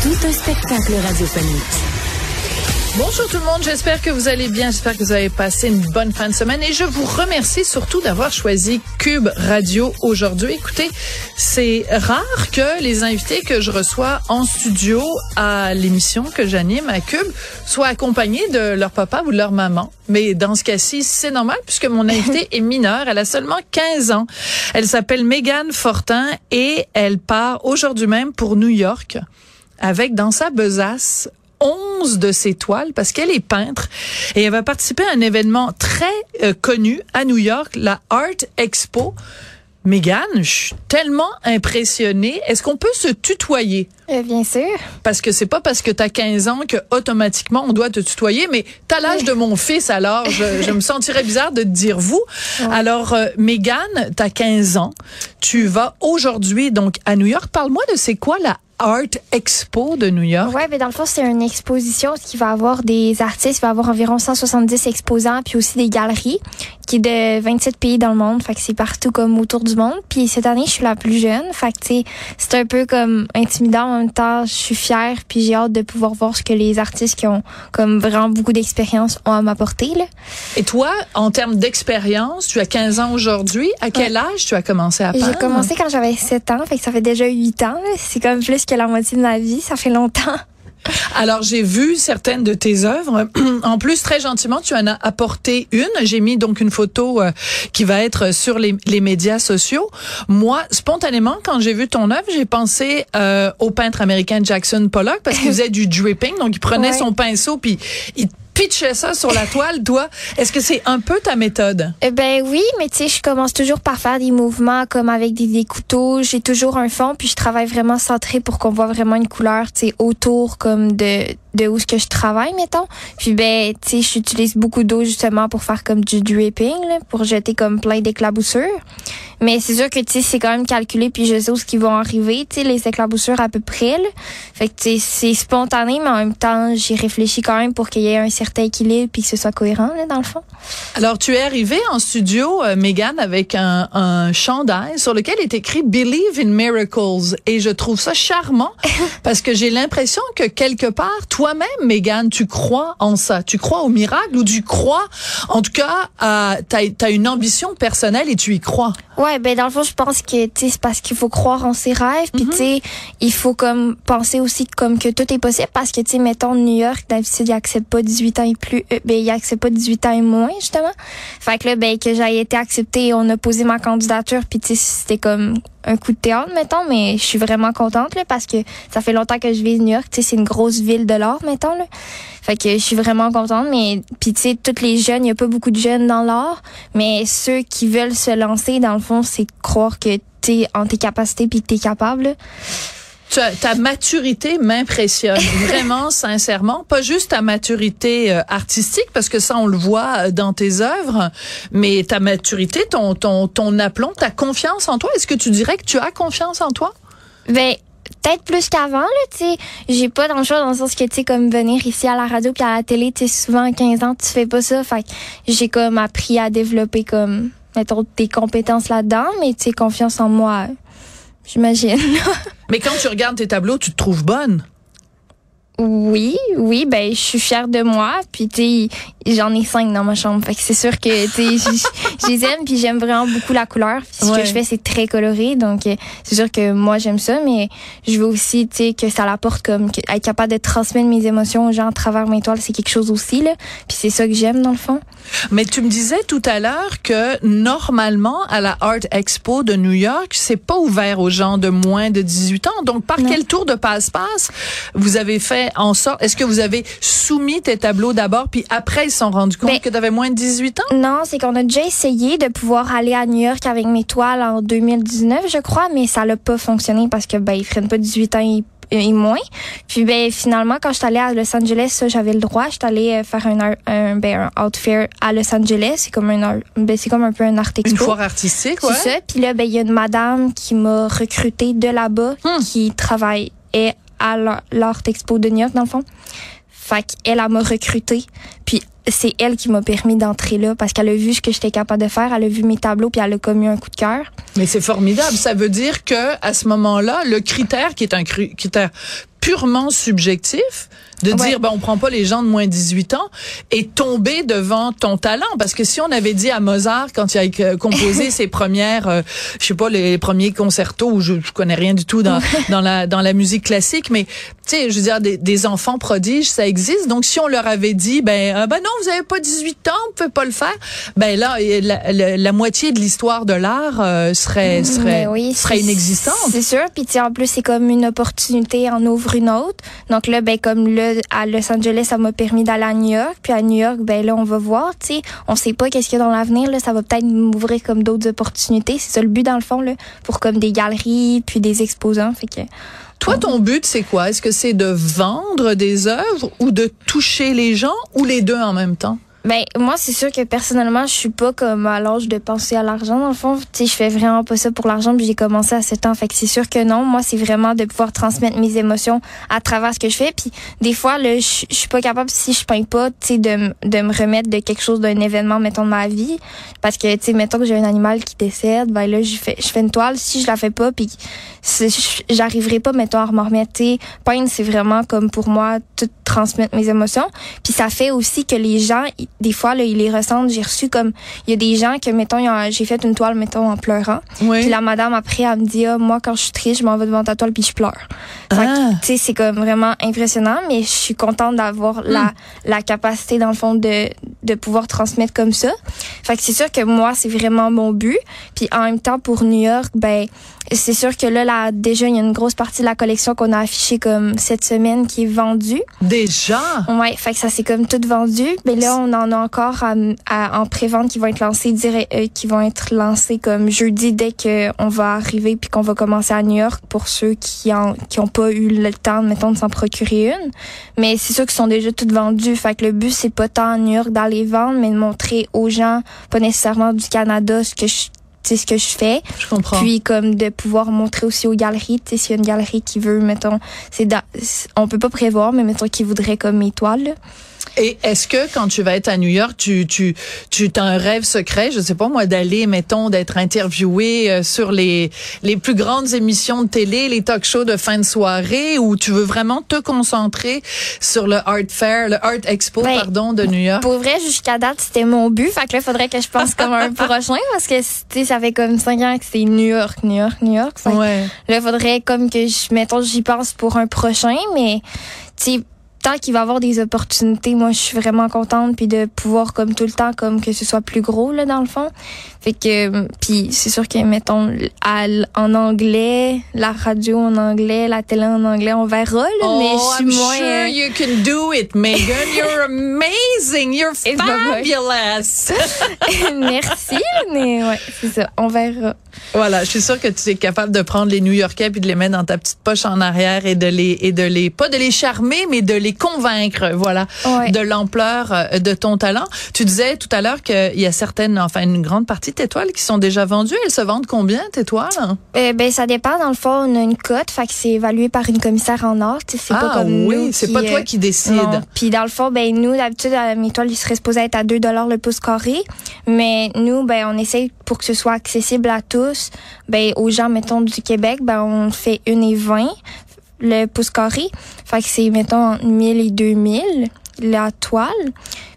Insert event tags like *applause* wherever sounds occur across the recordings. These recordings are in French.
Tout un spectacle radiophonique. Bonjour tout le monde, j'espère que vous allez bien, j'espère que vous avez passé une bonne fin de semaine et je vous remercie surtout d'avoir choisi Cube Radio aujourd'hui. Écoutez, c'est rare que les invités que je reçois en studio à l'émission que j'anime à Cube soient accompagnés de leur papa ou de leur maman. Mais dans ce cas-ci, c'est normal puisque mon *laughs* invitée est mineure, elle a seulement 15 ans. Elle s'appelle Megan Fortin et elle part aujourd'hui même pour New York avec dans sa besace 11 de ses toiles parce qu'elle est peintre et elle va participer à un événement très euh, connu à New York, la Art Expo. Mégane, je suis tellement impressionnée. Est-ce qu'on peut se tutoyer? Euh, bien sûr. Parce que c'est pas parce que tu as 15 ans que automatiquement on doit te tutoyer, mais t'as l'âge de mon fils, alors je, *laughs* je, me sentirais bizarre de te dire vous. Alors, euh, Mégane, t'as 15 ans. Tu vas aujourd'hui donc à New York. Parle-moi de c'est quoi la Art Expo de New York. Ouais, mais dans le fond, c'est une exposition qui va avoir des artistes, il va avoir environ 170 exposants, puis aussi des galeries, qui est de 27 pays dans le monde, fait que c'est partout comme autour du monde. Puis cette année, je suis la plus jeune, fait que c'est un peu comme intimidant en même temps. Je suis fière, puis j'ai hâte de pouvoir voir ce que les artistes qui ont comme vraiment beaucoup d'expérience ont à m'apporter. Là. Et toi, en termes d'expérience, tu as 15 ans aujourd'hui. À quel ouais. âge tu as commencé à peindre? J'ai commencé quand j'avais 7 ans, fait que ça fait déjà 8 ans. C'est comme plus que la moitié de ma vie. Ça fait longtemps. Alors, j'ai vu certaines de tes œuvres. En plus, très gentiment, tu en as apporté une. J'ai mis donc une photo euh, qui va être sur les, les, médias sociaux. Moi, spontanément, quand j'ai vu ton œuvre, j'ai pensé euh, au peintre américain Jackson Pollock parce qu'il *laughs* faisait du dripping. Donc, il prenait ouais. son pinceau puis il pitchais ça sur la toile, toi. Est-ce que c'est un peu ta méthode? Eh ben oui, mais tu sais, je commence toujours par faire des mouvements comme avec des, couteaux. J'ai toujours un fond, puis je travaille vraiment centré pour qu'on voit vraiment une couleur, tu sais, autour comme de de où ce que je travaille, mettons. Puis ben, tu sais, j'utilise beaucoup d'eau justement pour faire comme du dripping, pour jeter comme plein d'éclaboussures. Mais c'est sûr que tu sais, c'est quand même calculé, puis je sais où ce qui vont arriver, tu sais, les éclaboussures à peu près. Fait que tu sais, c'est spontané, mais en même temps, j'y réfléchis quand même pour qu'il y ait un certain équilibre puis que ce soit cohérent là, dans le fond. Alors, tu es arrivée en studio, euh, Megan, avec un, un chandail sur lequel est écrit Believe in Miracles, et je trouve ça charmant *laughs* parce que j'ai l'impression que quelque part, toi-même, Megan, tu crois en ça. Tu crois au miracle ou tu crois, en tout cas, euh, tu as, une ambition personnelle et tu y crois. Ouais, ben dans le fond, je pense que c'est parce qu'il faut croire en ses rêves, puis mm -hmm. tu sais, il faut comme penser aussi comme que tout est possible parce que tu sais, mettons New York, d'habitude, ils acceptent pas 18 et plus, euh, ben ils acceptent pas 18 ans et moins justement. Fait que là, ben que j'ai été acceptée, on a posé ma candidature, puis tu sais, c'était comme un coup de théâtre, mettons, mais je suis vraiment contente là, parce que ça fait longtemps que je vis New York. Tu sais, c'est une grosse ville de l'art, mettons. Là. Fait que je suis vraiment contente. Mais puis tu sais, tous les jeunes, il y a pas beaucoup de jeunes dans l'art, mais ceux qui veulent se lancer, dans le fond, c'est croire que tu es en tes capacités puis que tu es capable. Ta, ta, maturité m'impressionne *laughs* vraiment sincèrement. Pas juste ta maturité euh, artistique parce que ça on le voit dans tes œuvres mais ta maturité ton ton ton aplomb ta confiance en toi. Est-ce que tu dirais que tu as confiance en toi? Ben peut-être plus qu'avant là tu sais. J'ai pas dans le choix dans le sens que tu sais comme venir ici à la radio puis à la télé tu sais souvent à 15 ans tu fais pas ça. Fait j'ai comme appris à développer comme mettons tes compétences là-dedans mais tu sais confiance en moi j'imagine Mais quand tu regardes tes tableaux, tu te trouves bonne. Oui, oui, ben je suis fière de moi. Puis tu j'en ai cinq dans ma chambre. Fait que c'est sûr que tu sais, je les aime. Puis j'aime vraiment beaucoup la couleur. Puis ce ouais. que je fais, c'est très coloré. Donc c'est sûr que moi j'aime ça, mais je veux aussi tu sais que ça l'apporte comme que, être capable de transmettre mes émotions aux gens à travers mes toiles, c'est quelque chose aussi là. Puis c'est ça que j'aime dans le fond. Mais tu me disais tout à l'heure que normalement à la Art Expo de New York, c'est pas ouvert aux gens de moins de 18 ans. Donc par non. quel tour de passe-passe vous avez fait en sorte Est-ce que vous avez soumis tes tableaux d'abord, puis après ils se sont rendus compte ben, que tu avais moins de 18 ans? Non, c'est qu'on a déjà essayé de pouvoir aller à New York avec mes toiles en 2019, je crois, mais ça n'a pas fonctionné parce que ben ils prennent pas 18 ans et et moins. Puis ben finalement quand je suis allée à Los Angeles, ça j'avais le droit, je suis allée euh, faire un, un, ben, un fair à Los Angeles, c'est comme un ben, c'est comme un peu un art expo. Une foire artistique, ouais. C'est ça. Puis là ben il y a une madame qui m'a recrutée de là-bas Hmm. qui travaille et à l'art expo de York dans le fond. Fait qu'elle elle m'a recrutée. Puis c'est elle qui m'a permis d'entrer là parce qu'elle a vu ce que j'étais capable de faire, elle a vu mes tableaux puis elle a commis un coup de cœur. Mais c'est formidable. Ça veut dire que à ce moment-là, le critère qui est un critère purement subjectif de Ouais. dire ben on prend pas les gens de moins de 18 ans est tombé devant ton talent parce que si on avait dit à Mozart quand il a composé *laughs* ses premières euh, je sais pas les premiers concertos où je, je connais rien du tout dans dans la dans la musique classique mais tu sais je veux dire des, des enfants prodiges ça existe donc si on leur avait dit ben euh, ben non vous avez pas 18 ans vous pouvez pas le faire ben là la, la, la moitié de l'histoire de l'art euh, serait serait oui, serait c'est- inexistante C'est sûr. Puis en plus, c'est comme une opportunité en ouvre une autre. Donc là, ben comme là, à Los Angeles, ça m'a permis d'aller à New York. Puis à New York, ben là, on va voir. Tu sais, on sait pas qu'est-ce qu'il y a dans l'avenir. Là, ça va peut-être m'ouvrir comme d'autres opportunités. C'est ça le but dans le fond là, pour comme des galeries puis des exposants. Fait que Toi, ton but, c'est quoi? Est-ce que c'est de vendre des œuvres ou de toucher les gens ou les deux en même temps? Ben moi c'est sûr que personnellement je suis pas comme à l'âge de penser à l'argent dans le fond. Tu sais je fais vraiment pas ça pour l'argent puis j'ai commencé à 7 ans fait que c'est sûr que non. Moi c'est vraiment de pouvoir transmettre mes émotions à travers ce que je fais puis des fois là je suis pas capable si je peins pas tu sais de de me remettre de quelque chose d'un événement mettons de ma vie parce que tu sais mettons que j'ai un animal qui décède ben là je fais je fais une toile si je la fais pas puis j'arriverai pas mettons à m'en remettre. Tu peindre c'est vraiment comme pour moi transmettre mes émotions. Puis ça fait aussi que les gens des fois là ils les ressentent. J'ai reçu comme il y a des gens que mettons j'ai fait une toile mettons en pleurant. Oui. puis la madame après elle me dit ah, moi quand je suis triste je m'en vais devant ta toile puis je pleure. Ah. tu sais c'est comme vraiment impressionnant mais je suis contente d'avoir la la capacité dans le fond de de pouvoir transmettre comme ça. Fait que c'est sûr que moi c'est vraiment mon but. Puis en même temps pour New York ben c'est sûr que là, là déjà il y a une grosse partie de la collection qu'on a affichée comme cette semaine qui est vendue Déjà? Ouais, fait que ça c'est comme tout vendu. Mais là, on en a encore à- à- en pré-vente qui vont être lancés direct, euh, qui vont être lancés comme jeudi dès que on va arriver puis qu'on va commencer à New York pour ceux qui en qui ont pas eu le temps, mettons, de s'en procurer une. Mais c'est sûr qu'ils sont déjà toutes vendus. Fait que le but c'est pas tant à New York d'aller vendre, mais de montrer aux gens, pas nécessairement du Canada, ce que je ce que je fais. Je comprends. Puis comme de pouvoir montrer aussi aux galeries, tu sais, s'il y a une galerie qui veut, mettons, c'est on peut pas prévoir, mais mettons qui voudrait comme mes toiles. là. Et est-ce que quand tu vas être à New York, tu tu tu as un rêve secret, je sais pas moi, d'aller, mettons, d'être interviewé euh, sur les les plus grandes émissions de télé, les talk shows de fin de soirée, ou tu veux vraiment te concentrer sur le Art Fair, le Art Expo, Ouais. pardon, de New York? Pour vrai, jusqu'à date, c'était mon but. Fait que là, faudrait que je pense comme un *laughs* prochain parce que, tu sais, ça fait comme cinq ans que c'est New York, New York, New York. Fait Ouais. Là, il faudrait comme que je, mettons, j'y pense pour un prochain, mais, tu sais, tant qu'il va avoir des opportunités, moi, je suis vraiment contente puis de pouvoir comme tout le temps comme que ce soit plus gros là dans le fond. Fait que puis c'est sûr que mettons à en anglais, la radio en anglais, la télé en anglais, on verra là, mais je suis Oh, I'm moins sure euh, you can do it, Megan. You're amazing. You're *laughs* bye. fabulous. *laughs* Merci, mais ouais, c'est ça, on verra. Voilà, je suis sûre que tu es capable de prendre les New-Yorkais puis de les mettre dans ta petite poche en arrière et de les et de les pas de les charmer mais de les convaincre, voilà, Ouais. de l'ampleur euh, de ton talent. Tu disais tout à l'heure qu'il y a certaines enfin une grande partie toiles qui sont déjà vendues, elles se vendent combien tes toiles Euh, ben ça dépend dans le fond, on a une cote, fait que c'est évalué par une commissaire en sais, c'est pas Ah comme oui, c'est pas toi euh, qui décide. Puis dans le fond, ben nous d'habitude à mes toiles, ils seraient supposés être à 2 dollars le pouce carré, mais nous ben on essaye pour que ce soit accessible à tous, ben aux gens mettons du Québec, ben on fait 1 et 20 le pouce carré. Fait que c'est mettons entre 1000 et 2000 la toile.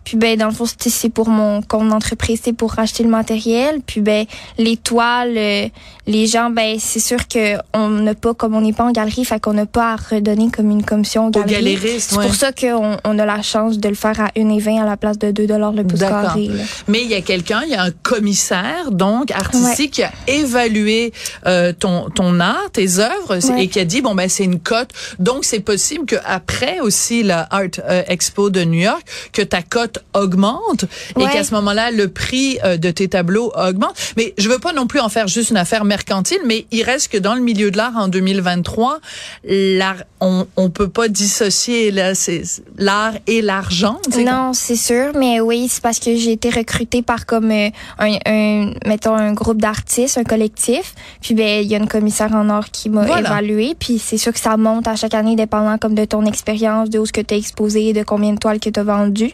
Puis ben dans le fond c'est c'est pour mon compte d'entreprise, c'est pour racheter le matériel. Puis ben les toiles, euh, les gens ben c'est sûr que on n'a pas comme on n'est pas en galerie, fait qu'on n'a pas à redonner comme une commission aux Aux galéristes, C'est ouais. pour ça qu'on on a la chance de le faire à 1,20 à la place de 2 dollars le pouce carré. là. Mais il y a quelqu'un, il y a un commissaire donc artistique qui a évalué euh, ton ton art, tes œuvres Ouais. et qui a dit bon ben c'est une cote. Donc c'est possible que après aussi la Art euh, Expo de New York que ta cote cote augmente et qu'à ce moment-là, le prix euh, de tes tableaux augmente. Mais je veux pas non plus en faire juste une affaire mercantile, mais il reste que dans le milieu de l'art en 2023, l'art, on, on peut pas dissocier là, c'est l'art et l'argent. Non, c'est sûr, mais oui, c'est parce que j'ai été recrutée par comme euh, un, un mettons un groupe d'artistes, un collectif. Puis ben il y a une commissaire en or qui m'a Voilà. évaluée, puis c'est sûr que ça monte à chaque année dépendant comme de ton expérience, de où ce que tu as exposé, de combien de toiles que tu as vendu.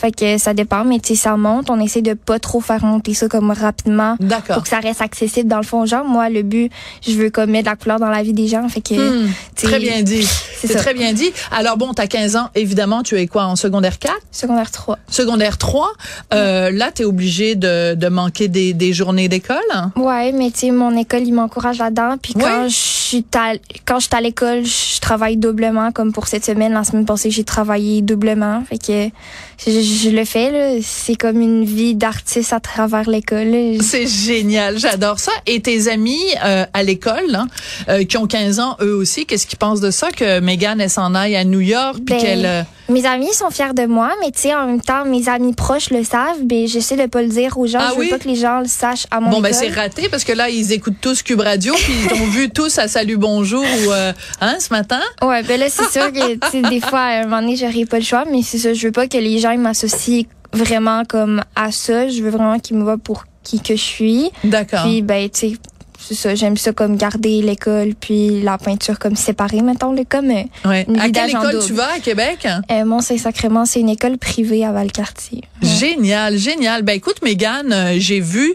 Fait que ça dépend, mais tu sais ça monte, on essaie de pas trop faire monter ça comme rapidement D'accord. pour que ça reste accessible dans le fond aux gens. Moi le but, je veux comme mettre de la couleur dans la vie des gens, fait que sais, très bien dit. c'est très bien dit. Alors bon, tu as 15 ans, évidemment, tu es quoi en secondaire 4 secondaire 3. Secondaire 3, euh, là, tu es obligé de, de manquer des, des journées d'école? hein? Ouais, mais tu sais, mon école, il m'encourage là-dedans. Puis Ouais. quand je suis à, quand je suis à l'école, je travaille doublement. Comme pour cette semaine, la semaine passée, j'ai travaillé doublement. Fait que je, je le fais. C'est comme une vie d'artiste à travers l'école. C'est génial, j'adore ça. Et tes amis euh, à l'école, hein, euh, qui ont 15 ans, eux aussi, qu'est-ce qu'ils pensent de ça que Megan elle s'en aille à New York puis Ben, qu'elle euh, Mes amis sont fiers de moi, mais tu sais, en même temps, mes amis proches le savent. Ben, j'essaie de pas le dire aux gens. Ah je veux oui? pas que les gens le sachent à mon Bon ben c'est raté parce que là ils écoutent tous Cube Radio puis ils t'ont vu tous à Salut Bonjour ou hein ce matin. Ouais, ben là, c'est sûr que, des fois, à un moment donné, j'aurais pas le choix, mais c'est ça, je veux pas que les gens ils m'associent vraiment comme à ça. Je veux vraiment qu'ils me voient pour qui que je suis. D'accord. Puis, ben, tu sais, c'est ça, j'aime ça comme garder l'école puis la peinture comme séparée, mettons, le comme, euh, Ouais. À quelle école tu vas? À Québec? Euh, Mont-Saint-Sacrement, c'est une école privée à Valcartier. Ouais. Génial, génial. Ben écoute, Mégane, euh, j'ai vu,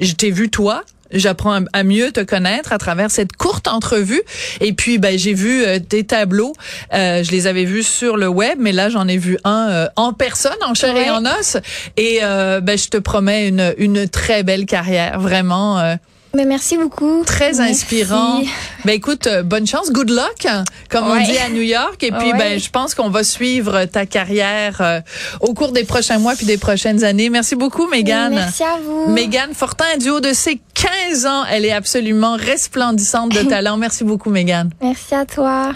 je t'ai vu toi. J'apprends à- mieux te connaître à travers cette courte entrevue. Et puis, ben, j'ai vu euh, tes tableaux. Euh, je les avais vus sur le web, mais là, j'en ai vu un euh, en personne, en chair et en os. Et euh, ben, je te promets une, une très belle carrière, vraiment. Mais merci beaucoup. très Merci. inspirant. Ben écoute, euh, bonne chance, good luck, comme on dit à New York. Et puis Ouais. ben, je pense qu'on va suivre ta carrière euh, au cours des prochains mois puis des prochaines années. Merci beaucoup, Mégane. Merci à vous. Mégane Fortin, du haut de ses 15 ans, elle est absolument resplendissante de *laughs* talent. Merci beaucoup, Mégane. Merci à toi.